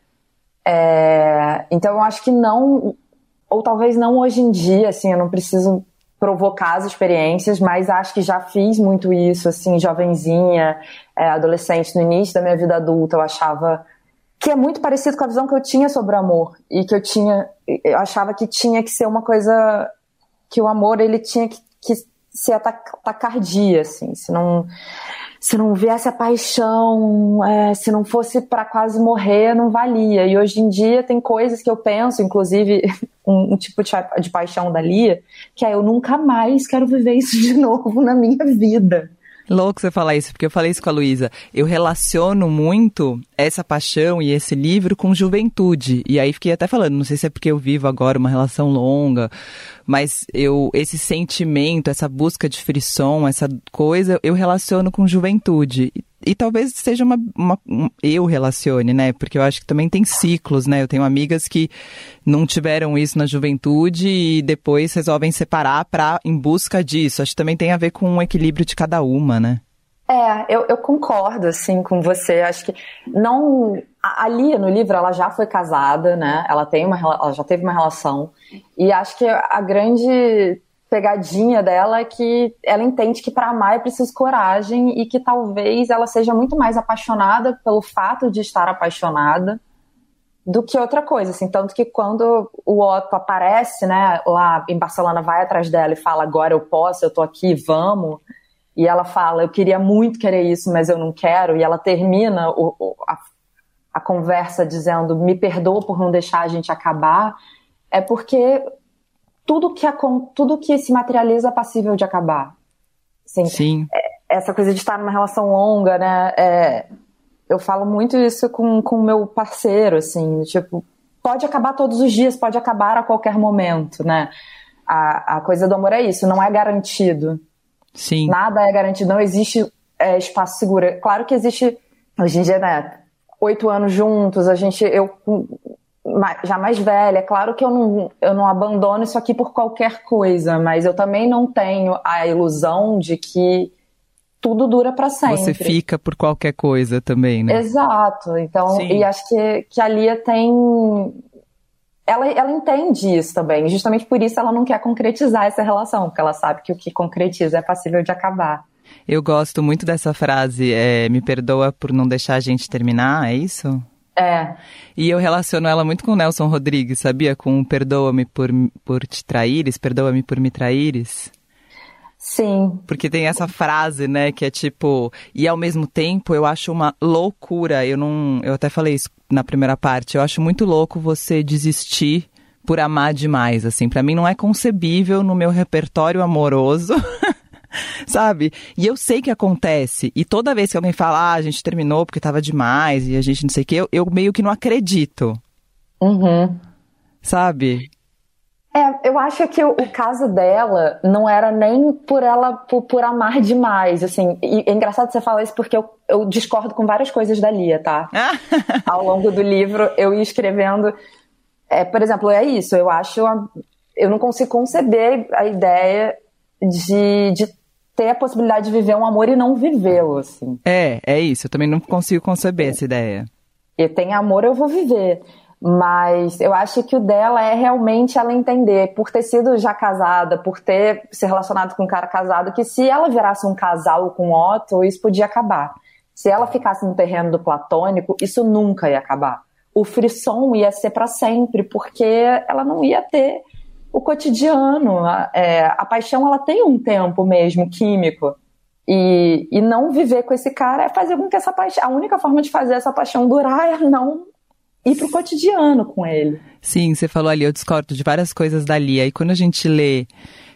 é. Então eu acho que não, ou talvez não hoje em dia, assim, eu não preciso provocar as experiências, mas acho que já fiz muito isso, assim, jovenzinha, é, adolescente, no início da minha vida adulta, eu achava que é muito parecido com a visão que eu tinha sobre o amor e que eu tinha, eu achava que tinha que ser uma coisa que o amor ele tinha que, que ser tacardia, assim, se não se não viesse a paixão, é, se não fosse para quase morrer, não valia. E hoje em dia tem coisas que eu penso, inclusive um, um tipo de, de paixão da Lia, que é eu nunca mais quero viver isso de novo na minha vida. Louco você falar isso, porque eu falei isso com a Luísa. Eu relaciono muito essa paixão e esse livro com juventude. E aí fiquei até falando, não sei se é porque eu vivo agora uma relação longa, mas eu esse sentimento, essa busca de frisson, essa coisa, eu relaciono com juventude. E, talvez seja uma, uma um, eu relacione, né? Porque eu acho que também tem ciclos, né? Eu tenho amigas que não tiveram isso na juventude e depois resolvem separar para em busca disso. Acho que também tem a ver com o equilíbrio de cada uma, né? É, eu, eu concordo, assim, com você. Acho que não a Lia, no livro, ela já foi casada, né? Ela, tem uma, ela já teve uma relação. E acho que a grande pegadinha dela que ela entende que para amar é preciso coragem e que talvez ela seja muito mais apaixonada pelo fato de estar apaixonada do que outra coisa, assim, tanto que quando o Otto aparece, né, lá em Barcelona, vai atrás dela e fala, agora eu posso, eu tô aqui, vamos, e ela fala, eu queria muito querer isso, mas eu não quero, e ela termina o, o, a a conversa dizendo me perdoa por não deixar a gente acabar, é porque tudo que, a, tudo que se materializa é passível de acabar. Assim, Sim. É, essa coisa de estar numa relação longa, né? É, eu falo muito isso com o meu parceiro, assim, tipo, pode acabar todos os dias, pode acabar a qualquer momento, né? A, a coisa do amor é isso, não é garantido. Sim. Nada é garantido, não existe é, espaço seguro. Claro que existe, hoje em dia, né? oito anos juntos, a gente, eu já mais velha, é claro que eu não, eu não abandono isso aqui por qualquer coisa, mas eu também não tenho a ilusão de que tudo dura para sempre. Você fica por qualquer coisa também, né? Exato. Então, Sim. e acho que, que a Lia tem. Ela, ela entende isso também. Justamente por isso ela não quer concretizar essa relação, porque ela sabe que o que concretiza é passível de acabar. Eu gosto muito dessa frase, é, me perdoa por não deixar a gente terminar, é isso? É. E eu relaciono ela muito com o Nelson Rodrigues, sabia? Com perdoa-me por, por te traíres, perdoa-me por me traíres. Sim. Porque tem essa frase, né, que é tipo, e ao mesmo tempo eu acho uma loucura, eu não, eu até falei isso na primeira parte, eu acho muito louco você desistir por amar demais, assim, para mim não é concebível no meu repertório amoroso sabe? E eu sei que acontece. E toda vez que alguém fala, ah, a gente terminou porque tava demais e a gente não sei o que, eu, eu meio que não acredito. Uhum. Sabe? É, eu acho que o, o, caso dela não era nem por ela por, por amar demais, assim. E é engraçado você falar isso porque eu, eu discordo com várias coisas da Lia, tá? Ao longo do livro eu ia escrevendo. É, por exemplo, é isso. Eu acho. Eu não consigo conceber a ideia de, de ter a possibilidade de viver um amor e não vivê-lo, assim. É, é isso. Eu também não consigo conceber essa ideia. E tem amor, eu vou viver. Mas eu acho que o dela é realmente ela entender, por ter sido já casada, por ter se relacionado com um cara casado, que se ela virasse um casal com Otto, isso podia acabar. Se ela ficasse no terreno do platônico, isso nunca ia acabar. O frisson ia ser para sempre, porque ela não ia ter o cotidiano. A, é, a paixão ela tem um tempo mesmo químico. E, e não viver com esse cara é fazer com que essa paixão. A única forma de fazer essa paixão durar é não ir pro cotidiano com ele. Sim, você falou ali, eu discordo de várias coisas dali. Aí quando a gente lê,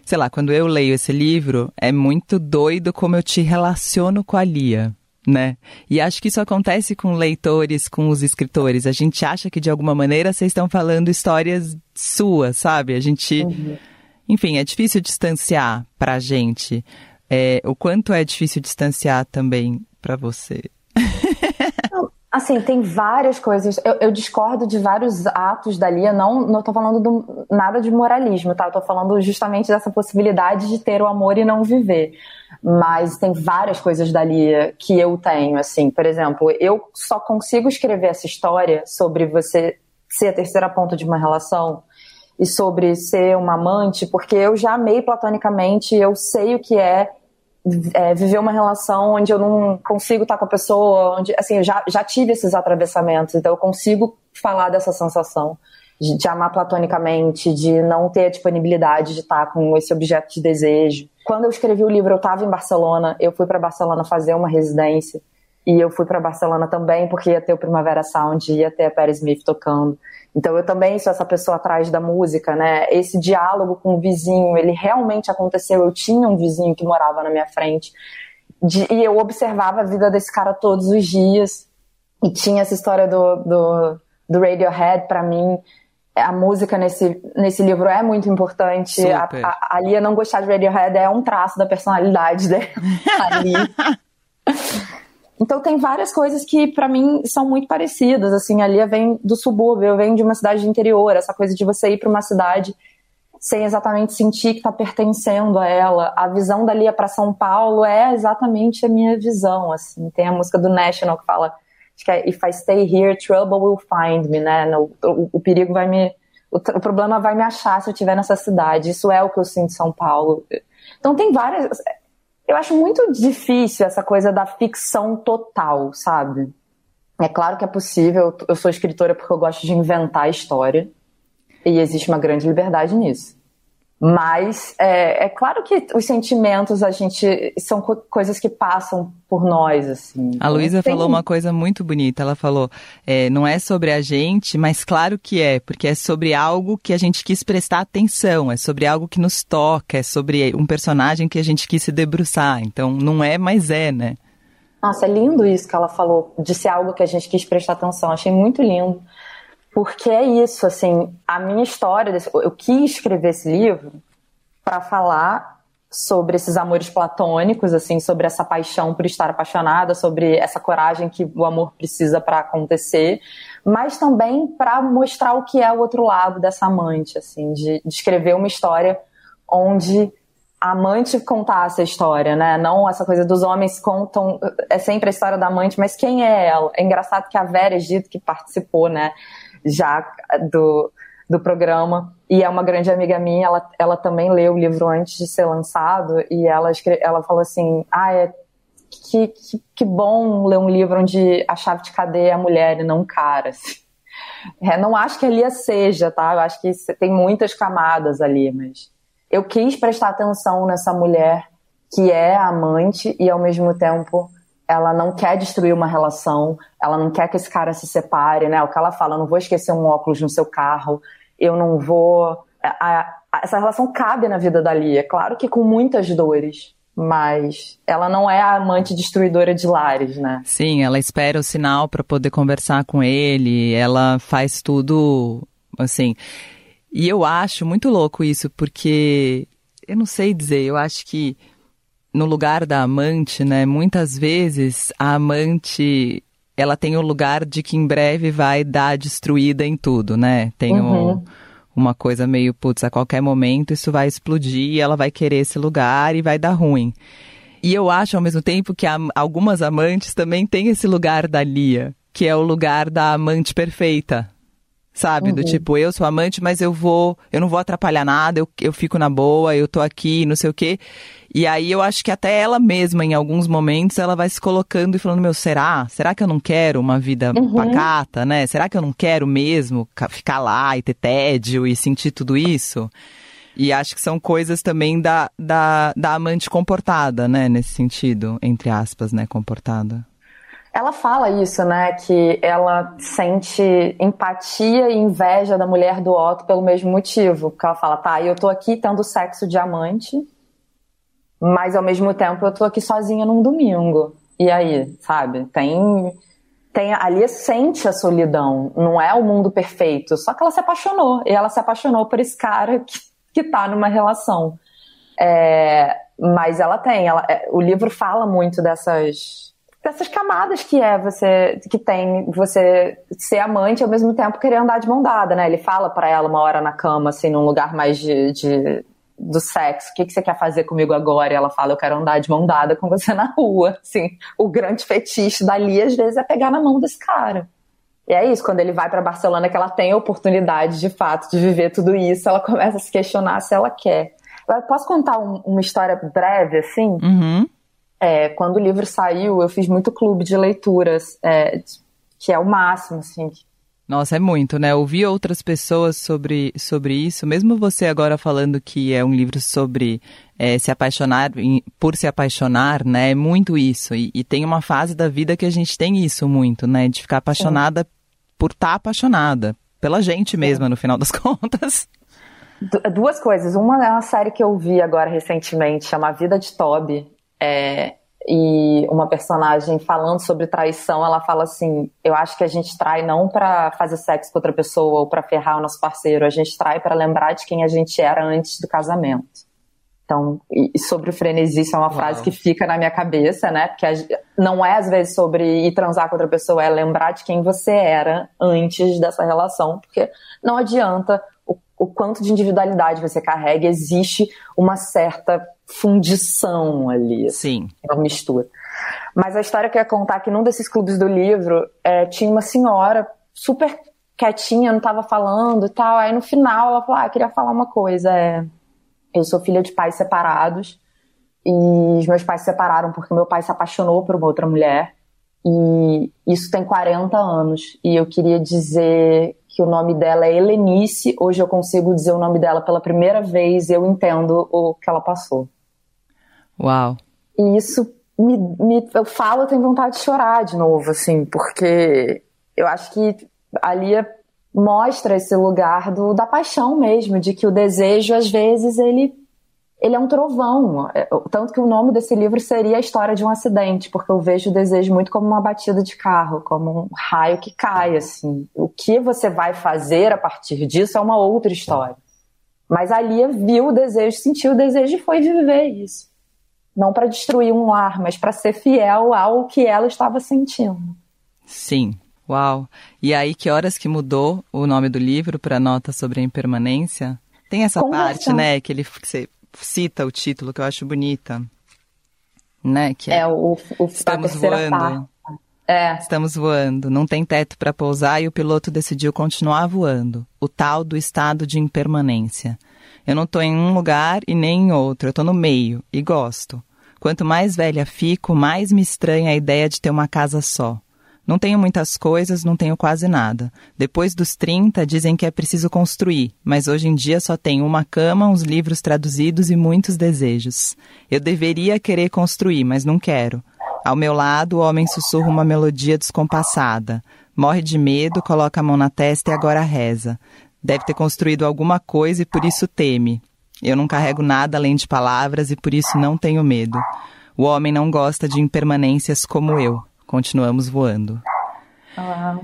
sei lá, quando eu leio esse livro, é muito doido como eu te relaciono com a Lia né? E acho que isso acontece com leitores, com os escritores. A gente acha que de alguma maneira vocês estão falando histórias suas, sabe? A gente. Uhum. Enfim, é difícil distanciar pra gente. É, o quanto é difícil distanciar também para você? Assim, tem várias coisas. Eu, eu, discordo de vários atos da Lia. Não, não tô falando do, nada de moralismo, tá? Eu tô falando justamente dessa possibilidade de ter o amor e não viver. Mas tem várias coisas da Lia que eu tenho, assim. Por exemplo, eu só consigo escrever essa história sobre você ser a terceira ponta de uma relação e sobre ser uma amante, porque eu já amei platonicamente, eu sei o que é é, viver uma relação onde eu não consigo estar com a pessoa, onde, assim, eu já, já tive esses atravessamentos, então eu consigo falar dessa sensação. de, de amar platonicamente, de não ter a disponibilidade de estar com esse objeto de desejo. Quando eu escrevi o livro, eu estava em Barcelona, eu fui para Barcelona fazer uma residência e eu fui para Barcelona também porque ia ter o Primavera Sound, ia ter a Perry Smith tocando. Então eu também sou essa pessoa atrás da música, né? Esse diálogo com o vizinho, ele realmente aconteceu. Eu tinha um vizinho que morava na minha frente de, e eu observava a vida desse cara todos os dias. E tinha essa história do, do, do Radiohead para mim a música nesse, nesse livro é muito importante. A, a, a Lia não gostar de Radiohead é um traço da personalidade dela ali. Então tem várias coisas que para mim são muito parecidas. Assim, a Lia vem do subúrbio, vem de uma cidade de interior. Essa coisa de você ir para uma cidade sem exatamente sentir que está pertencendo a ela. A visão da Lia para São Paulo é exatamente a minha visão. Assim, tem a música do National que fala acho que é If I Stay Here, Trouble Will Find Me, né? O, o, o perigo vai me. O, o, problema vai me achar se eu estiver nessa cidade. Isso é o que eu sinto em São Paulo. Então tem várias. Eu acho muito difícil essa coisa da ficção total, sabe? É claro que é possível. Eu sou escritora porque eu gosto de inventar história. E existe uma grande liberdade nisso. Mas é, é, claro que os sentimentos a gente são co coisas que passam por nós, assim. A Luísa falou uma coisa muito bonita. Ela falou: é, não é sobre a gente, mas claro que é, porque é sobre algo que a gente quis prestar atenção, é sobre algo que nos toca, é sobre um personagem que a gente quis se debruçar. Então não é, mas é, né? Nossa, é lindo isso que ela falou, de ser algo que a gente quis prestar atenção. Achei muito lindo. Porque é isso, assim, a minha história, eu quis escrever esse livro para falar sobre esses amores platônicos, assim, sobre essa paixão por estar apaixonada, sobre essa coragem que o amor precisa para acontecer, mas também para mostrar o que é o outro lado dessa amante, assim, de, de escrever uma história onde a amante contasse a história, né? Não essa coisa dos homens contam, é sempre a história da amante, mas quem é ela? É engraçado que a Vera Egito, que participou, né? Já do, do programa. E é uma grande amiga minha, ela, ela também leu o livro antes de ser lançado, e ela, ela falou assim: ah, é, que, que, que, bom ler um livro onde a chave de cadeia é a mulher e não o cara. Assim. É, não acho que ali seja, tá? Eu acho que tem muitas camadas ali, mas eu quis prestar atenção nessa mulher que é amante e ao mesmo tempo ela não quer destruir uma relação, ela não quer que esse cara se separe, né? O que ela fala, eu não vou esquecer um óculos no seu carro, eu não vou. Essa relação cabe na vida da Lia, claro que com muitas dores, mas ela não é a amante destruidora de lares, né? Sim, ela espera o sinal para poder conversar com ele, ela faz tudo assim. E eu acho muito louco isso, porque eu não sei dizer, eu acho que no lugar da amante, né? Muitas vezes a amante ela tem o lugar de que em breve vai dar destruída em tudo, né? Tem uhum. o, uma coisa meio, putz, a qualquer momento isso vai explodir e ela vai querer esse lugar e vai dar ruim. E eu acho ao mesmo tempo que algumas amantes também têm esse lugar da Lia, que é o lugar da amante perfeita, Sabe? Uhum. Do tipo, eu sou amante, mas eu vou, eu não vou atrapalhar nada, eu, eu fico na boa, eu tô aqui, não sei o quê. E aí eu acho que até ela mesma, em alguns momentos, ela vai se colocando e falando, meu, será? Será que eu não quero uma vida uhum. pacata, né? Será que eu não quero mesmo ficar lá e ter tédio e sentir tudo isso? E acho que são coisas também da, da, da amante comportada, né? Nesse sentido, entre aspas, né? Comportada. Ela fala isso, né? Que ela sente empatia e inveja da mulher do Otto pelo mesmo motivo. Porque ela fala, tá, eu tô aqui tendo sexo diamante, mas ao mesmo tempo eu tô aqui sozinha num domingo. E aí, sabe? Tem. Tem, ali sente a solidão, não é o mundo perfeito, só que ela se apaixonou, e ela se apaixonou por esse cara que, que tá numa relação. É, mas ela tem, ela, é, o livro fala muito dessas, dessas camadas que é você que tem você ser amante ao mesmo tempo querer andar de mão dada, né? Ele fala para ela uma hora na cama, assim, num lugar mais de, de do sexo, o que, que você quer fazer comigo agora? E ela fala, eu quero andar de mão dada com você na rua. Assim, o grande fetiche dali, às vezes, é pegar na mão desse cara. E é isso, quando ele vai para Barcelona, que ela tem a oportunidade, de fato, de viver tudo isso, ela começa a se questionar se ela quer. Eu posso contar um, uma história breve, assim? Uhum. É, quando o livro saiu, eu fiz muito clube de leituras, é, que é o máximo, assim. Nossa, é muito, né? Ouvir outras pessoas sobre, sobre isso, mesmo você agora falando que é um livro sobre é, se apaixonar por se apaixonar, né? É muito isso. E, e, tem uma fase da vida que a gente tem isso muito, né? De ficar apaixonada Sim. por estar tá apaixonada. Pela gente mesma, Sim. no final das contas. Duas coisas. Uma é uma série que eu vi agora recentemente, chama Vida de Toby. É, e uma personagem falando sobre traição, ela fala assim: Eu acho que a gente trai não para fazer sexo com outra pessoa ou para ferrar o nosso parceiro, a gente trai para lembrar de quem a gente era antes do casamento. Então, e sobre o frenesi, isso é uma Uau. frase que fica na minha cabeça, né? Porque não é às vezes sobre ir transar com outra pessoa, é lembrar de quem você era antes dessa relação, porque não adianta o, quanto de individualidade você carrega, existe uma certa fundição ali. Sim. Uma mistura. Mas a história que eu ia contar que num desses clubes do livro é, tinha uma senhora super quietinha, não estava falando e tal. Aí no final ela falou: Ah, queria falar uma coisa. É, eu sou filha de pais separados e os meus pais se separaram porque meu pai se apaixonou por uma outra mulher. E isso tem 40 anos. E eu queria dizer que o nome dela é Helenice. Hoje eu consigo dizer o nome dela pela primeira vez. Eu entendo o que ela passou. Uau! E isso me, me, eu falo, eu tenho vontade de chorar de novo, assim, porque eu acho que a Lia mostra esse lugar do, da paixão mesmo, de que o desejo, às vezes, ele, ele é um trovão. É, tanto que o nome desse livro seria a história de um acidente, porque eu vejo o desejo muito como uma batida de carro, como um raio que cai, assim. O que você vai fazer a partir disso é uma outra história. Mas a Lia viu o desejo, sentiu o desejo e foi viver isso não para destruir um lar, mas para ser fiel ao que ela estava sentindo. Sim. Uau! E aí, que horas que mudou o nome do livro para nota sobre a impermanência? Tem essa parte, né, que ele que você cita o título que eu acho bonita, né? Que é, é o, o estamos voando. É. Estamos voando, não tem teto para pousar e o piloto decidiu continuar voando. O tal do estado de impermanência. Eu não estou em um lugar e nem em outro, eu estou no meio e gosto. Quanto mais velha fico, mais me estranha a ideia de ter uma casa só. Não tenho muitas coisas, não tenho quase nada. Depois dos 30, dizem que é preciso construir, mas hoje em dia só tenho uma cama, uns livros traduzidos e muitos desejos. Eu deveria querer construir, mas não quero. Ao meu lado, o homem sussurra uma melodia descompassada. Morre de medo, coloca a mão na testa e agora reza. Deve ter construído alguma coisa e por isso teme. Eu não carrego nada além de palavras e por isso não tenho medo. O homem não gosta de impermanências como eu. Continuamos voando. Ah,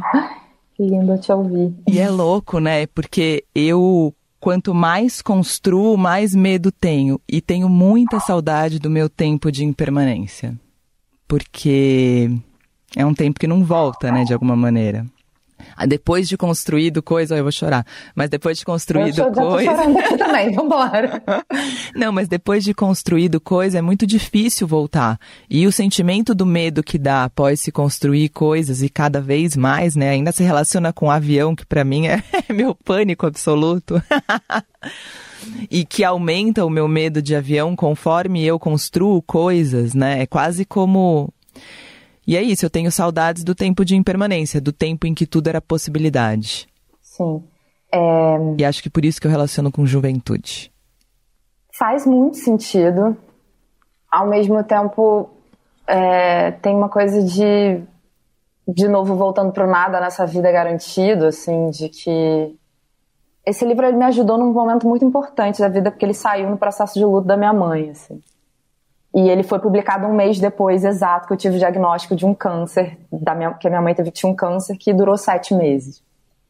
que lindo te ouvir. E é louco, né? Porque eu, quanto mais construo, mais medo tenho. E tenho muita saudade do meu tempo de impermanência. Porque é um tempo que não volta, né, de alguma maneira. Ah, depois de construído coisa, eu vou chorar. Mas depois de construído eu coisa. Eu também, vambora. Não, mas depois de construído coisa, é muito difícil voltar. E o sentimento do medo que dá após se construir coisas e cada vez mais, né? Ainda se relaciona com o avião, que para mim é meu pânico absoluto. e que aumenta o meu medo de avião conforme eu construo coisas, né? É quase como e é isso, eu tenho saudades do tempo de impermanência, do tempo em que tudo era possibilidade. Sim. É... E acho que por isso que eu relaciono com juventude. Faz muito sentido. Ao mesmo tempo, é, tem uma coisa de, de novo, voltando para o nada nessa vida garantido, assim, de que esse livro ele me ajudou num momento muito importante da vida, porque ele saiu no processo de luto da minha mãe, assim. E ele foi publicado um mês depois, exato, que eu tive o diagnóstico de um câncer, da minha, que a minha mãe teve, tinha um câncer que durou sete meses.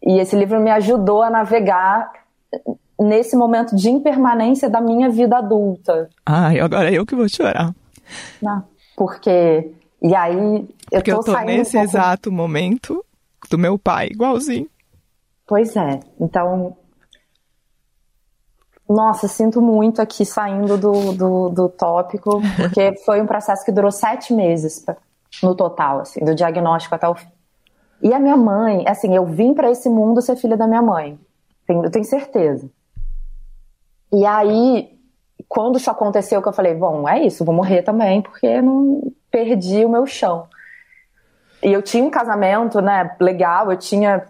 E esse livro me ajudou a navegar nesse momento de impermanência da minha vida adulta. Ai, agora é eu que vou chorar. Não, porque. E aí. Eu porque tô, eu tô nesse um pouco... exato momento do meu pai, igualzinho. Pois é. Então, nossa, sinto muito aqui saindo do, do, do tópico, porque foi um processo que durou sete meses no total, assim, do diagnóstico até o fim. E a minha mãe, assim, eu vim para esse mundo ser filha da minha mãe, eu tenho certeza. E aí, quando isso aconteceu, que eu falei, bom, é isso, vou morrer também, porque não perdi o meu chão. E eu tinha um casamento, né, legal, eu tinha,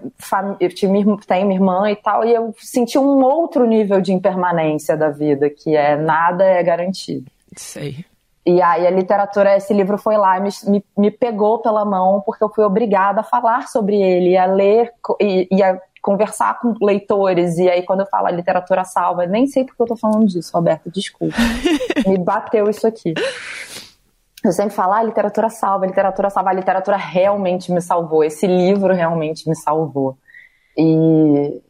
eu tinha tenho minha irmã e tal, e eu senti um outro nível de impermanência da vida, que é nada é garantido. Sei. E aí a literatura, esse livro foi lá e me, me, me, pegou pela mão, porque eu fui obrigada a falar sobre ele, a ler e, e, a conversar com leitores. E aí quando eu falo a literatura salva, nem sei porque eu tô falando disso, Roberto, desculpa. me bateu isso aqui. Eu sempre falo, ah, literatura salva, literatura salva, a literatura realmente me salvou, esse livro realmente me salvou. E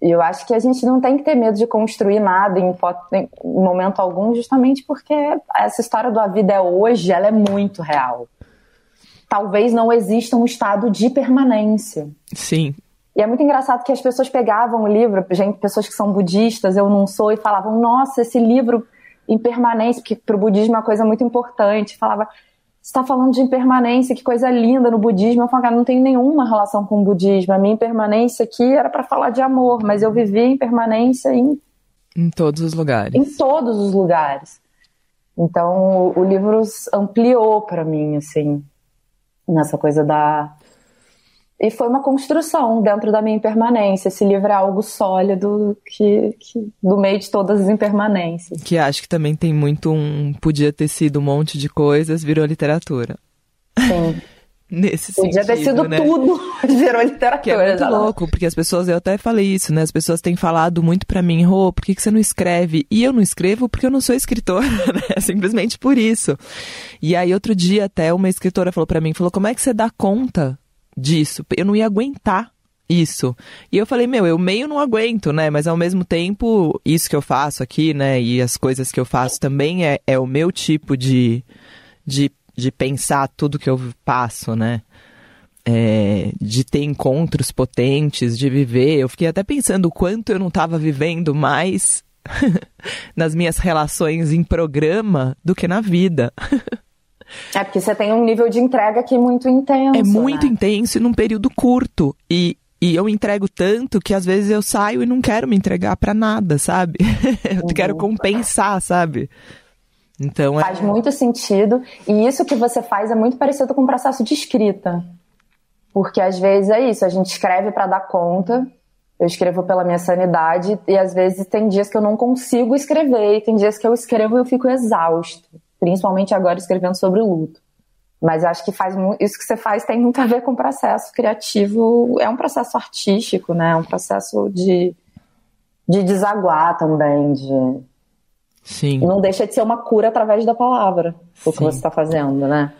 eu acho que a gente não tem que ter medo de construir nada em, em momento algum, justamente porque essa história da vida é hoje, ela é muito real. Talvez não exista um estado de permanência. Sim. E é muito engraçado que as pessoas pegavam o livro, gente, pessoas que são budistas, eu não sou, e falavam, nossa, esse livro impermanência, porque para o budismo é uma coisa muito importante. Falava, você está falando de impermanência, que coisa linda no budismo. Eu falava, não tem nenhuma relação com o budismo. A minha impermanência aqui era para falar de amor, mas eu vivi impermanência em. Em todos os lugares. Em todos os lugares. Então, o, o livro ampliou para mim, assim, nessa coisa da, e foi uma construção dentro da minha impermanência. Esse livro é algo sólido que, que do meio de todas as impermanências. Que acho que também tem muito um. Podia ter sido um monte de coisas, virou literatura. Sim. Nesse Podia sentido, ter sido né? tudo, virou literatura. Que é muito louco, porque as pessoas, eu até falei isso, né? As pessoas têm falado muito para mim, Rô, por que, que você não escreve? E eu não escrevo porque eu não sou escritora, né? Simplesmente por isso. E aí, outro dia, até uma escritora falou para mim, falou, como é que você dá conta disso. Eu não ia aguentar isso. E eu falei, meu, eu meio não aguento, né? Mas ao mesmo tempo, isso que eu faço aqui, né? E as coisas que eu faço também é, é o meu tipo de, de, de pensar tudo que eu passo, né? É, de ter encontros potentes, de viver. Eu fiquei até pensando o quanto eu não estava vivendo mais nas minhas relações em programa do que na vida. É porque você tem um nível de entrega aqui muito intenso. É muito né? intenso e num período curto. E, e eu entrego tanto que às vezes eu saio e não quero me entregar para nada, sabe? eu uhum. quero compensar, sabe? Então é... Faz muito sentido. E isso que você faz é muito parecido com o processo de escrita. Porque às vezes é isso, a gente escreve para dar conta. Eu escrevo pela minha sanidade e às vezes tem dias que eu não consigo escrever e tem dias que eu escrevo e eu fico exausto principalmente agora escrevendo sobre o luto. Mas acho que faz isso que você faz tem muito a ver com o processo criativo, é um processo artístico, né? É um processo de, de desaguar também, de Sim. não deixa de ser uma cura através da palavra, o que você está fazendo, né?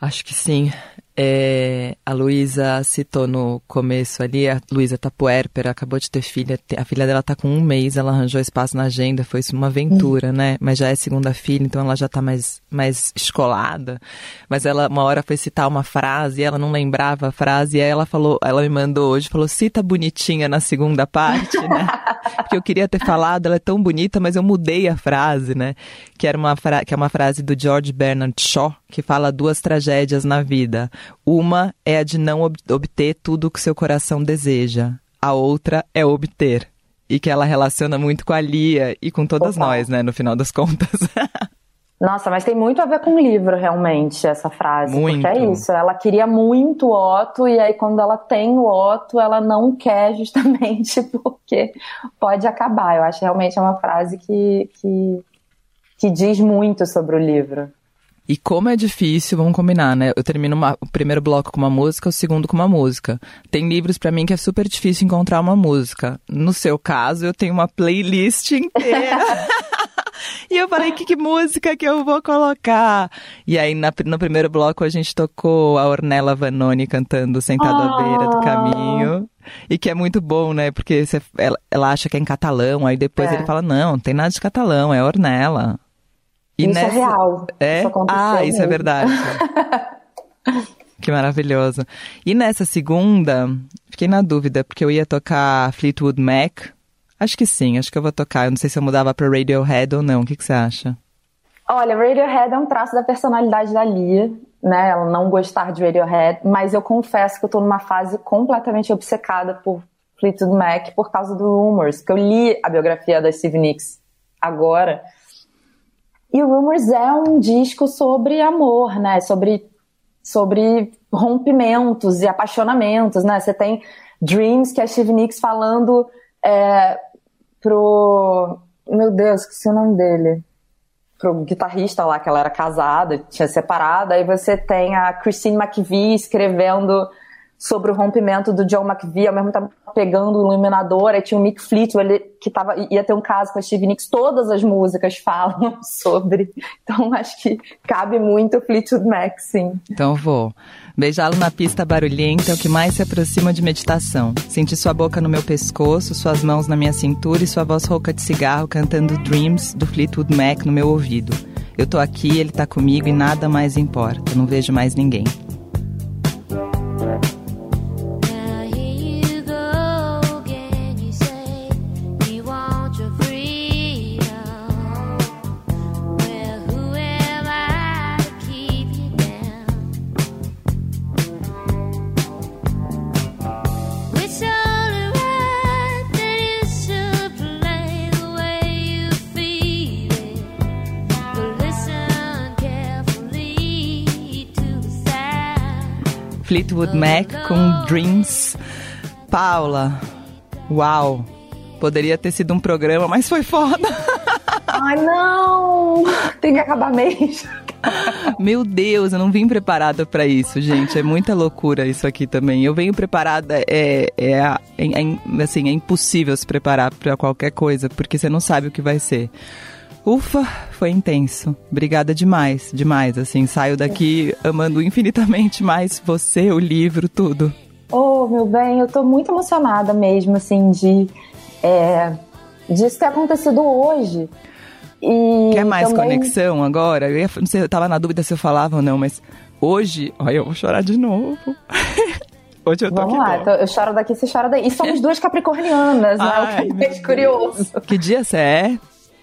Acho que sim. É, a Luísa citou no começo ali, a Luísa Tapuerper acabou de ter filha, a filha dela tá com um mês, ela arranjou espaço na agenda, foi uma aventura, né? Mas já é segunda filha, então ela já tá mais, mais escolada. Mas ela, uma hora foi citar uma frase, ela não lembrava a frase, e aí ela falou, ela me mandou hoje, falou, cita bonitinha na segunda parte, né? Porque eu queria ter falado, ela é tão bonita, mas eu mudei a frase, né? Que, era uma que é uma frase do George Bernard Shaw, que fala duas tragédias na vida. Uma é a de não ob obter tudo o que seu coração deseja. A outra é obter. E que ela relaciona muito com a Lia e com todas Opa. nós, né, no final das contas. Nossa, mas tem muito a ver com o livro, realmente, essa frase. Muito. Porque é isso, ela queria muito o Otto, e aí quando ela tem o Otto, ela não quer justamente porque pode acabar. Eu acho realmente é uma frase que, que, que diz muito sobre o livro. E como é difícil, vamos combinar, né? Eu termino uma, o primeiro bloco com uma música, o segundo com uma música. Tem livros para mim que é super difícil encontrar uma música. No seu caso, eu tenho uma playlist inteira. e eu falei, que, que música que eu vou colocar? E aí, na, no primeiro bloco, a gente tocou a Ornella Vanoni cantando Sentado à Beira do Caminho. E que é muito bom, né? Porque você, ela, ela, acha que é em catalão, aí depois é. ele fala, não, não tem nada de catalão, é Ornella. E isso é nessa... é real. É? Isso ah, isso é verdade. que maravilhoso. E nessa segunda, fiquei na dúvida, porque eu ia tocar Fleetwood Mac. Acho que sim, acho que eu vou tocar. Eu não sei se eu mudava pra Radiohead ou não. O que, que você acha? Olha, Radiohead é um traço da personalidade da Lia, né? Ela não gostar de Radiohead, mas eu confesso que eu tô numa fase completamente obcecada por Fleetwood Mac por causa do Rumors, porque eu li a biografia da Steve Nicks agora. E Rumors é um disco sobre amor, né? Sobre sobre rompimentos e apaixonamentos, né? Você tem Dreams, que é a Steve Nicks falando é, pro. Meu Deus, esqueci o nome dele. Pro guitarrista lá, que ela era casada, tinha separado. Aí você tem a Christine McVie escrevendo sobre o rompimento do John McVie, ao mesmo tempo pegando o iluminador, aí tinha o Mick Fleetwood, que tava, ia ter um caso com a Steve Nicks, todas as músicas falam sobre, então acho que cabe muito o Fleetwood Mac, sim. Então vou. Beijá-lo na pista barulhenta é o que mais se aproxima de meditação. Sentir sua boca no meu pescoço, suas mãos na minha cintura e sua voz rouca de cigarro cantando Dreams do Fleetwood Mac no meu ouvido. Eu tô aqui, ele tá comigo e nada mais importa. Não vejo mais ninguém. Fleetwood Mac com Dreams. Paula, uau! Poderia ter sido um programa, mas foi foda. Ai, não! Tem que acabar mesmo. Meu Deus, eu não vim preparada para isso, gente. É muita loucura isso aqui também. Eu venho preparada, é, é, é, é assim, é impossível se preparar para qualquer coisa, porque você não sabe o que vai ser. Ufa, foi intenso. Obrigada demais, demais. Assim, saio daqui amando infinitamente mais você, o livro, tudo. Oh, meu bem, eu tô muito emocionada mesmo, assim, de é, disso ter acontecido hoje. E Quer mais também... conexão agora? Eu, ia, não sei, eu tava na dúvida se eu falava ou não, mas hoje, olha, eu vou chorar de novo. Hoje eu tô Vamos lá, então, eu choro daqui, você chora daí. E somos duas capricornianas, né? Ai, o que é curioso. Que dia você é?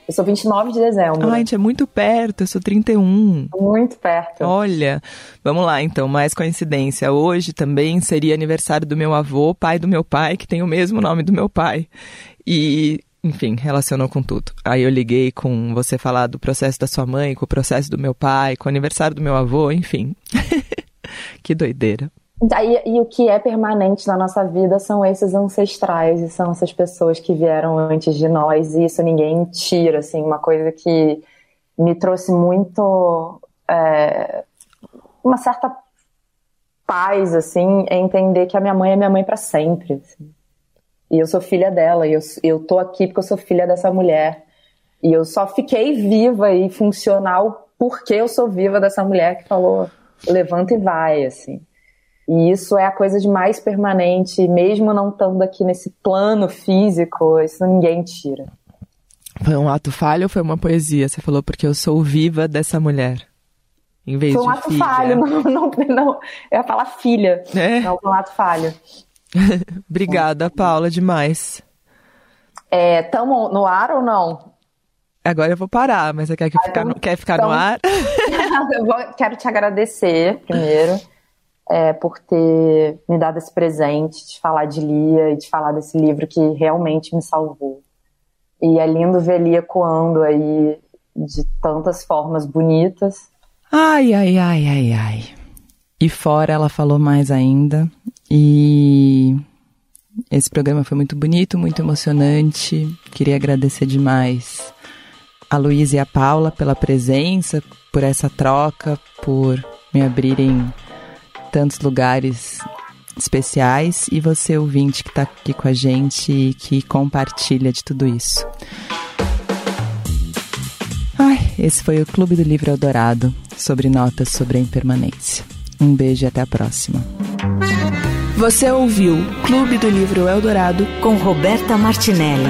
Eu sou 29 de dezembro. Ai, gente, é muito perto, eu sou 31. Muito perto. Olha, vamos lá então, mais coincidência. Hoje também seria aniversário do meu avô, pai do meu pai, que tem o mesmo nome do meu pai. E enfim, relacionou com tudo. Aí eu liguei com você falar do processo da sua mãe, com o processo do meu pai, com o aniversário do meu avô, enfim. que doideira. E, e, o que é permanente na nossa vida são esses ancestrais e são essas pessoas que vieram antes de nós e isso ninguém tira, assim, uma coisa que me trouxe muito é, uma certa paz, assim, é entender que a minha mãe é minha mãe para sempre, assim. e eu sou filha dela, e eu, eu tô aqui porque eu sou filha dessa mulher, e eu só fiquei viva e funcional porque eu sou viva dessa mulher que falou levanta e vai, assim. E isso é a coisa de mais permanente, mesmo não estando aqui nesse plano físico, isso ninguém tira. Foi um ato falho ou foi uma poesia? Você falou porque eu sou viva dessa mulher. Em vez foi um de ato filha. falho, não, não, não. Eu ia falar filha. É? Não, foi um ato falho. Obrigada, Paula, demais. É, tamo no ar ou não? Agora eu vou parar, mas você quer, que ah, ficar, no, quer ficar então... no ar? eu vou, quero te agradecer primeiro é, por ter me dado esse presente de falar de Lia e de falar desse livro que realmente me salvou. E é lindo ver Lia coando aí de tantas formas bonitas. Ai, ai, ai, ai, ai. E fora ela falou mais ainda. E esse programa foi muito bonito, muito emocionante. Queria agradecer demais a Luísa e a Paula pela presença, por essa troca, por me abrirem tantos lugares especiais e você ouvinte que está aqui com a gente e que compartilha de tudo isso. Ai, esse foi o Clube do Livro Eldorado, sobre notas sobre a impermanência. Um beijo e até a próxima. Você ouviu Clube do Livro Eldorado com Roberta Martinelli.